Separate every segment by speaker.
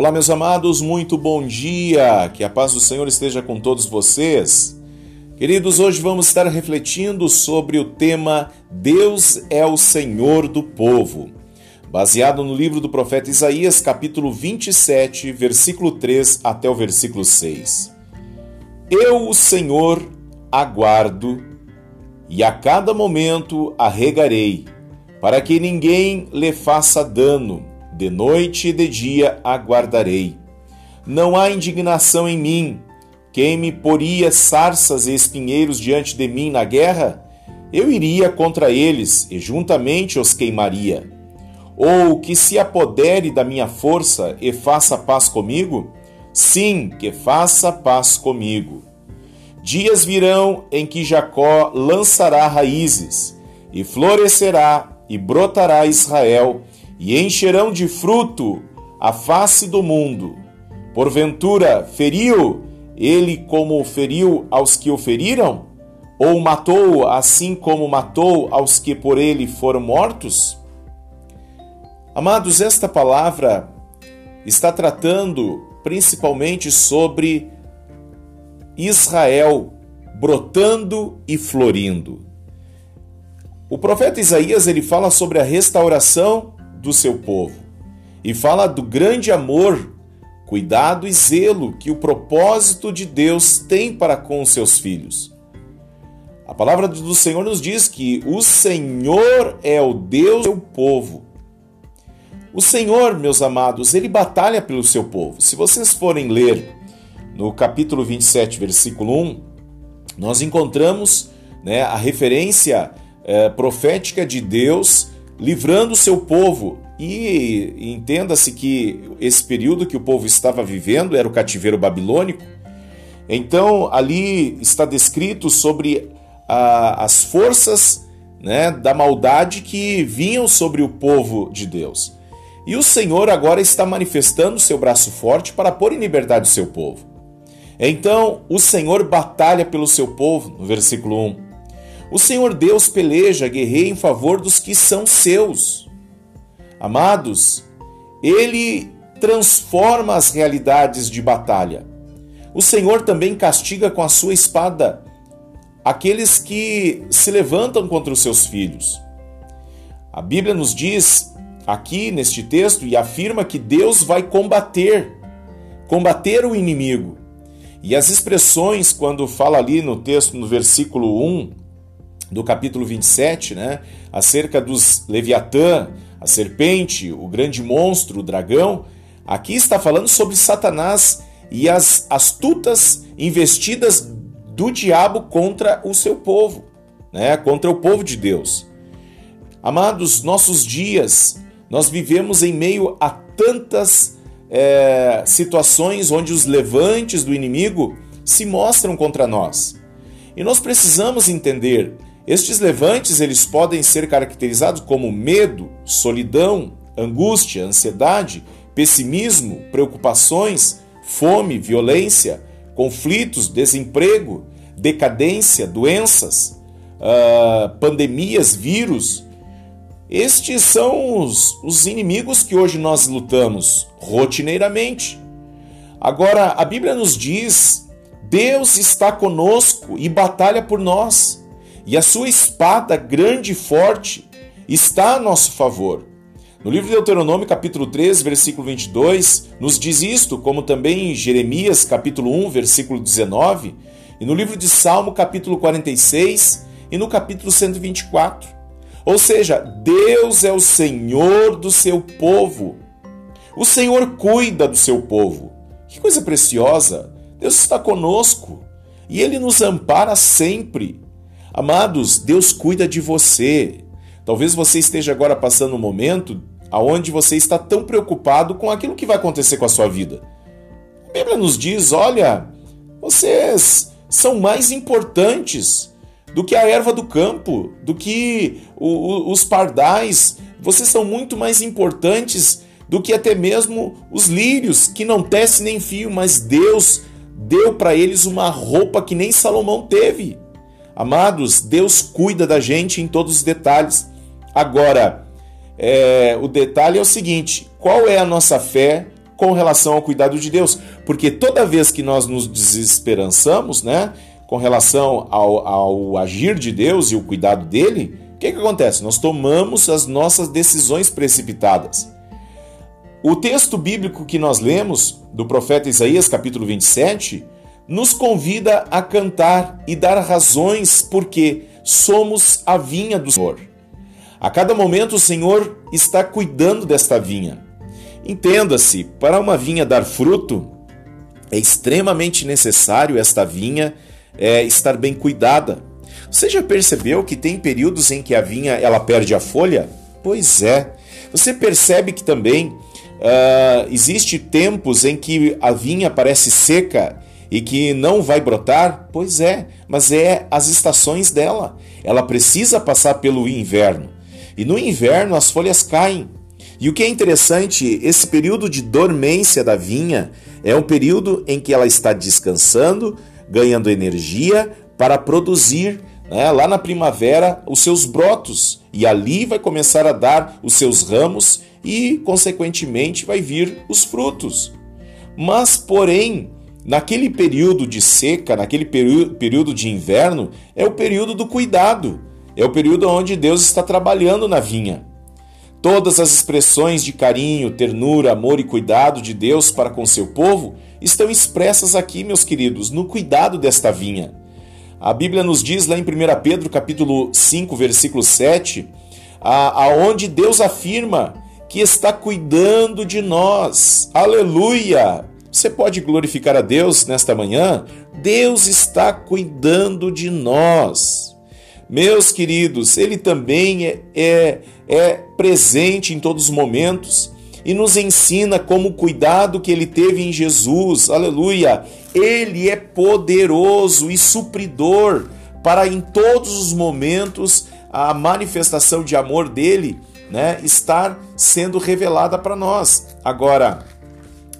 Speaker 1: Olá, meus amados, muito bom dia. Que a paz do Senhor esteja com todos vocês. Queridos, hoje vamos estar refletindo sobre o tema Deus é o Senhor do povo, baseado no livro do profeta Isaías, capítulo 27, versículo 3 até o versículo 6. Eu, o Senhor, aguardo e a cada momento arregarei, para que ninguém lhe faça dano de noite e de dia aguardarei. Não há indignação em mim. Quem me poria sarças e espinheiros diante de mim na guerra? Eu iria contra eles e juntamente os queimaria. Ou que se apodere da minha força e faça paz comigo? Sim, que faça paz comigo. Dias virão em que Jacó lançará raízes, e florescerá e brotará Israel, e encherão de fruto a face do mundo. Porventura, feriu ele como feriu aos que o feriram? Ou matou assim como matou aos que por ele foram mortos? Amados, esta palavra está tratando principalmente sobre Israel brotando e florindo. O profeta Isaías ele fala sobre a restauração do seu povo e fala do grande amor, cuidado e zelo que o propósito de Deus tem para com os seus filhos. A palavra do Senhor nos diz que o Senhor é o Deus do seu povo. O Senhor, meus amados, ele batalha pelo seu povo. Se vocês forem ler no capítulo 27, versículo 1, nós encontramos né, a referência é, profética de Deus livrando o seu povo. E entenda-se que esse período que o povo estava vivendo era o cativeiro babilônico. Então, ali está descrito sobre a, as forças né, da maldade que vinham sobre o povo de Deus. E o Senhor agora está manifestando seu braço forte para pôr em liberdade o seu povo. Então, o Senhor batalha pelo seu povo, no versículo 1. O Senhor Deus peleja, guerreia em favor dos que são seus. Amados, ele transforma as realidades de batalha. O Senhor também castiga com a sua espada aqueles que se levantam contra os seus filhos. A Bíblia nos diz aqui neste texto e afirma que Deus vai combater, combater o inimigo. E as expressões, quando fala ali no texto, no versículo 1, do capítulo 27, né, acerca dos Leviatã, a serpente, o grande monstro, o dragão, aqui está falando sobre Satanás e as astutas investidas do diabo contra o seu povo, né, contra o povo de Deus. Amados, nossos dias, nós vivemos em meio a tantas é, situações onde os levantes do inimigo se mostram contra nós. E nós precisamos entender estes levantes eles podem ser caracterizados como medo, solidão, angústia, ansiedade, pessimismo, preocupações, fome, violência, conflitos, desemprego, decadência, doenças, uh, pandemias, vírus. Estes são os, os inimigos que hoje nós lutamos rotineiramente. Agora, a Bíblia nos diz: Deus está conosco e batalha por nós e a sua espada grande e forte está a nosso favor. No livro de Deuteronômio, capítulo 3, versículo 22, nos diz isto, como também em Jeremias, capítulo 1, versículo 19, e no livro de Salmo, capítulo 46, e no capítulo 124. Ou seja, Deus é o Senhor do seu povo. O Senhor cuida do seu povo. Que coisa preciosa! Deus está conosco e ele nos ampara sempre. Amados, Deus cuida de você. Talvez você esteja agora passando um momento aonde você está tão preocupado com aquilo que vai acontecer com a sua vida. A Bíblia nos diz: olha, vocês são mais importantes do que a erva do campo, do que o, o, os pardais, vocês são muito mais importantes do que até mesmo os lírios, que não tecem nem fio, mas Deus deu para eles uma roupa que nem Salomão teve. Amados, Deus cuida da gente em todos os detalhes. Agora, é, o detalhe é o seguinte: qual é a nossa fé? com relação ao cuidado de Deus, porque toda vez que nós nos desesperançamos, né, com relação ao, ao agir de Deus e o cuidado dele, o que, que acontece? Nós tomamos as nossas decisões precipitadas. O texto bíblico que nós lemos, do profeta Isaías, capítulo 27, nos convida a cantar e dar razões porque somos a vinha do Senhor. A cada momento o Senhor está cuidando desta vinha. Entenda-se, para uma vinha dar fruto, é extremamente necessário esta vinha é, estar bem cuidada. Você já percebeu que tem períodos em que a vinha ela perde a folha? Pois é. Você percebe que também uh, existe tempos em que a vinha parece seca e que não vai brotar? Pois é, mas é as estações dela. Ela precisa passar pelo inverno. E no inverno as folhas caem. E o que é interessante, esse período de dormência da vinha é um período em que ela está descansando, ganhando energia para produzir né, lá na primavera os seus brotos. E ali vai começar a dar os seus ramos e, consequentemente, vai vir os frutos. Mas, porém, naquele período de seca, naquele período de inverno, é o período do cuidado, é o período onde Deus está trabalhando na vinha. Todas as expressões de carinho, ternura, amor e cuidado de Deus para com seu povo estão expressas aqui, meus queridos, no cuidado desta vinha. A Bíblia nos diz lá em 1 Pedro capítulo 5, versículo 7, aonde Deus afirma que está cuidando de nós. Aleluia! Você pode glorificar a Deus nesta manhã? Deus está cuidando de nós. Meus queridos, Ele também é, é, é presente em todos os momentos e nos ensina como o cuidado que ele teve em Jesus, aleluia. Ele é poderoso e supridor para em todos os momentos a manifestação de amor dele, né, estar sendo revelada para nós. Agora,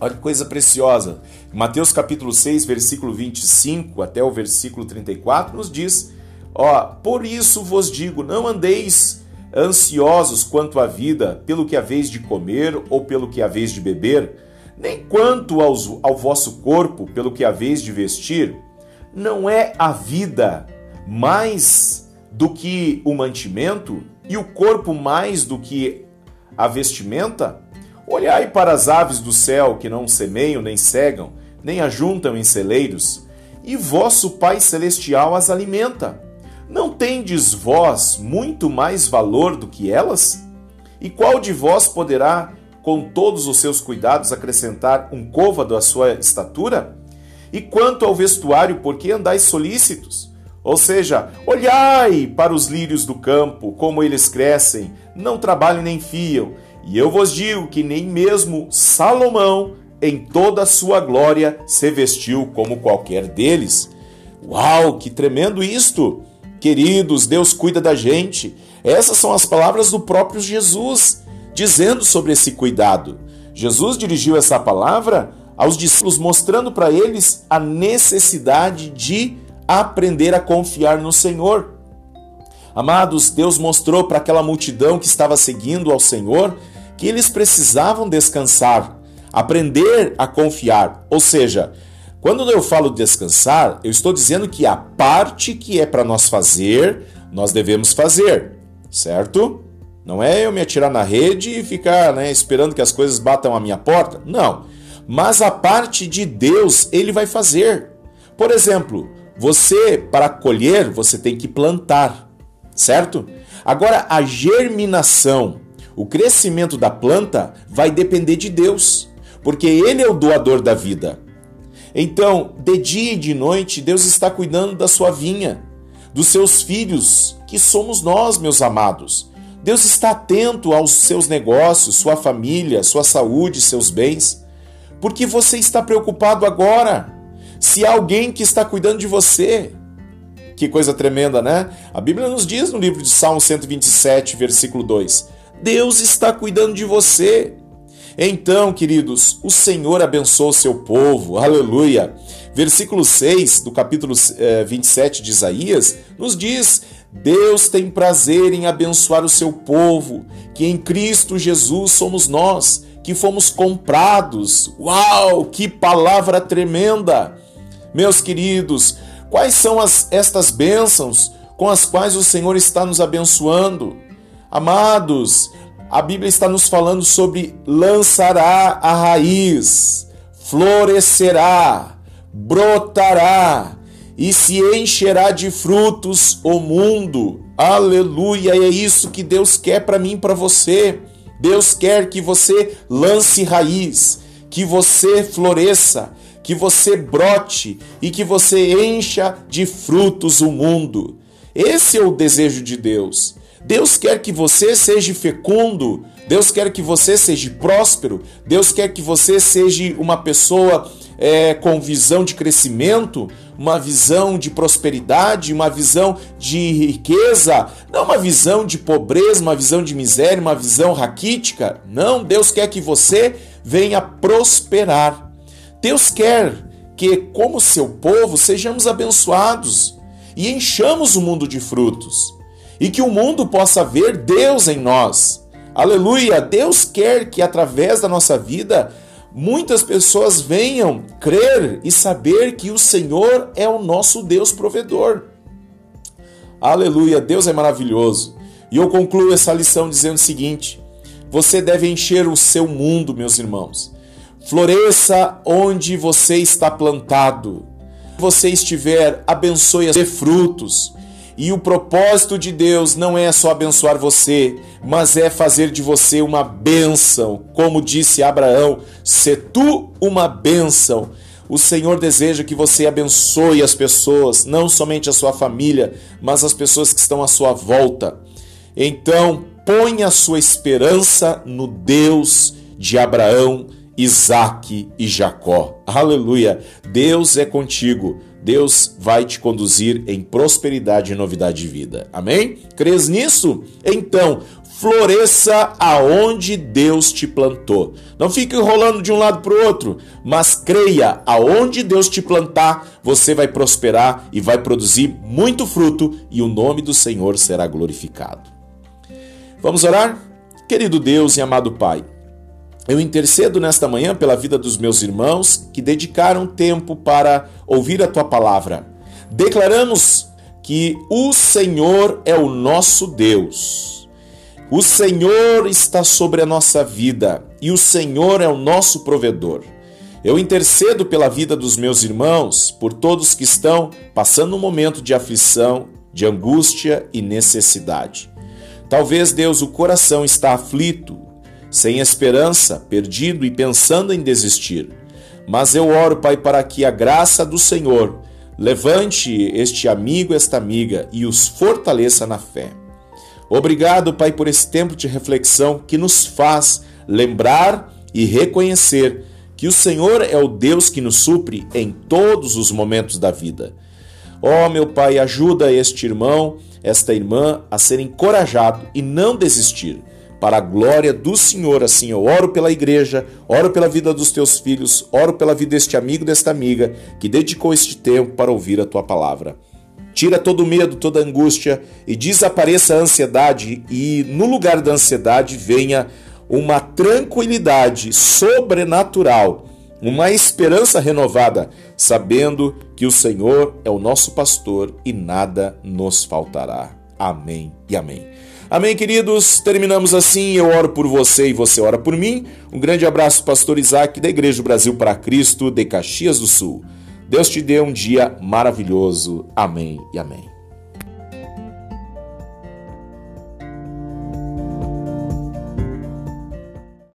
Speaker 1: olha que coisa preciosa. Mateus capítulo 6, versículo 25 até o versículo 34 nos diz Ó, por isso vos digo, não andeis ansiosos quanto à vida, pelo que haveis de comer ou pelo que haveis de beber, nem quanto aos, ao vosso corpo, pelo que haveis de vestir. Não é a vida mais do que o mantimento e o corpo mais do que a vestimenta? Olhai para as aves do céu que não semeiam nem cegam, nem ajuntam em celeiros, e vosso Pai celestial as alimenta. Não tendes vós muito mais valor do que elas? E qual de vós poderá, com todos os seus cuidados, acrescentar um côvado à sua estatura? E quanto ao vestuário, por que andais solícitos? Ou seja, olhai para os lírios do campo, como eles crescem, não trabalham nem fiam. E eu vos digo que nem mesmo Salomão, em toda a sua glória, se vestiu como qualquer deles. Uau, que tremendo isto! Queridos, Deus cuida da gente. Essas são as palavras do próprio Jesus, dizendo sobre esse cuidado. Jesus dirigiu essa palavra aos discípulos, mostrando para eles a necessidade de aprender a confiar no Senhor. Amados, Deus mostrou para aquela multidão que estava seguindo ao Senhor que eles precisavam descansar, aprender a confiar, ou seja, quando eu falo descansar, eu estou dizendo que a parte que é para nós fazer, nós devemos fazer, certo? Não é eu me atirar na rede e ficar né, esperando que as coisas batam à minha porta. Não. Mas a parte de Deus, ele vai fazer. Por exemplo, você, para colher, você tem que plantar, certo? Agora, a germinação, o crescimento da planta vai depender de Deus, porque Ele é o doador da vida. Então, de dia e de noite, Deus está cuidando da sua vinha, dos seus filhos, que somos nós, meus amados. Deus está atento aos seus negócios, sua família, sua saúde, seus bens. Porque você está preocupado agora? Se há alguém que está cuidando de você. Que coisa tremenda, né? A Bíblia nos diz no livro de Salmo 127, versículo 2: Deus está cuidando de você. Então, queridos, o Senhor abençoa o seu povo, aleluia. Versículo 6 do capítulo 27 eh, de Isaías nos diz: Deus tem prazer em abençoar o seu povo, que em Cristo Jesus somos nós, que fomos comprados. Uau, que palavra tremenda! Meus queridos, quais são as, estas bênçãos com as quais o Senhor está nos abençoando? Amados, a Bíblia está nos falando sobre lançará a raiz, florescerá, brotará e se encherá de frutos o mundo. Aleluia! É isso que Deus quer para mim e para você. Deus quer que você lance raiz, que você floresça, que você brote e que você encha de frutos o mundo. Esse é o desejo de Deus. Deus quer que você seja fecundo, Deus quer que você seja próspero, Deus quer que você seja uma pessoa é, com visão de crescimento, uma visão de prosperidade, uma visão de riqueza, não uma visão de pobreza, uma visão de miséria, uma visão raquítica. Não, Deus quer que você venha prosperar. Deus quer que, como seu povo, sejamos abençoados e enchamos o mundo de frutos e que o mundo possa ver Deus em nós. Aleluia! Deus quer que através da nossa vida muitas pessoas venham crer e saber que o Senhor é o nosso Deus provedor. Aleluia! Deus é maravilhoso. E eu concluo essa lição dizendo o seguinte: você deve encher o seu mundo, meus irmãos. Floresça onde você está plantado. Você estiver, abençoe a frutos. E o propósito de Deus não é só abençoar você, mas é fazer de você uma bênção. Como disse Abraão, se tu uma bênção. O Senhor deseja que você abençoe as pessoas, não somente a sua família, mas as pessoas que estão à sua volta. Então, ponha a sua esperança no Deus de Abraão, Isaac e Jacó. Aleluia! Deus é contigo. Deus vai te conduzir em prosperidade e novidade de vida. Amém? Crês nisso? Então, floresça aonde Deus te plantou. Não fique enrolando de um lado para o outro, mas creia, aonde Deus te plantar, você vai prosperar e vai produzir muito fruto e o nome do Senhor será glorificado. Vamos orar? Querido Deus e amado Pai, eu intercedo nesta manhã pela vida dos meus irmãos que dedicaram tempo para ouvir a tua palavra. Declaramos que o Senhor é o nosso Deus. O Senhor está sobre a nossa vida e o Senhor é o nosso provedor. Eu intercedo pela vida dos meus irmãos, por todos que estão passando um momento de aflição, de angústia e necessidade. Talvez, Deus, o coração está aflito, sem esperança, perdido e pensando em desistir. Mas eu oro, Pai, para que a graça do Senhor levante este amigo, esta amiga e os fortaleça na fé. Obrigado, Pai, por esse tempo de reflexão que nos faz lembrar e reconhecer que o Senhor é o Deus que nos supre em todos os momentos da vida. Ó oh, meu Pai, ajuda este irmão, esta irmã a ser encorajado e não desistir para a glória do Senhor. Assim eu oro pela igreja, oro pela vida dos teus filhos, oro pela vida deste amigo, desta amiga que dedicou este tempo para ouvir a tua palavra. Tira todo medo, toda angústia e desapareça a ansiedade, e no lugar da ansiedade venha uma tranquilidade sobrenatural, uma esperança renovada, sabendo que o Senhor é o nosso pastor e nada nos faltará. Amém e amém. Amém, queridos? Terminamos assim. Eu oro por você e você ora por mim. Um grande abraço, Pastor Isaac, da Igreja Brasil para Cristo, de Caxias do Sul. Deus te dê um dia maravilhoso. Amém e amém.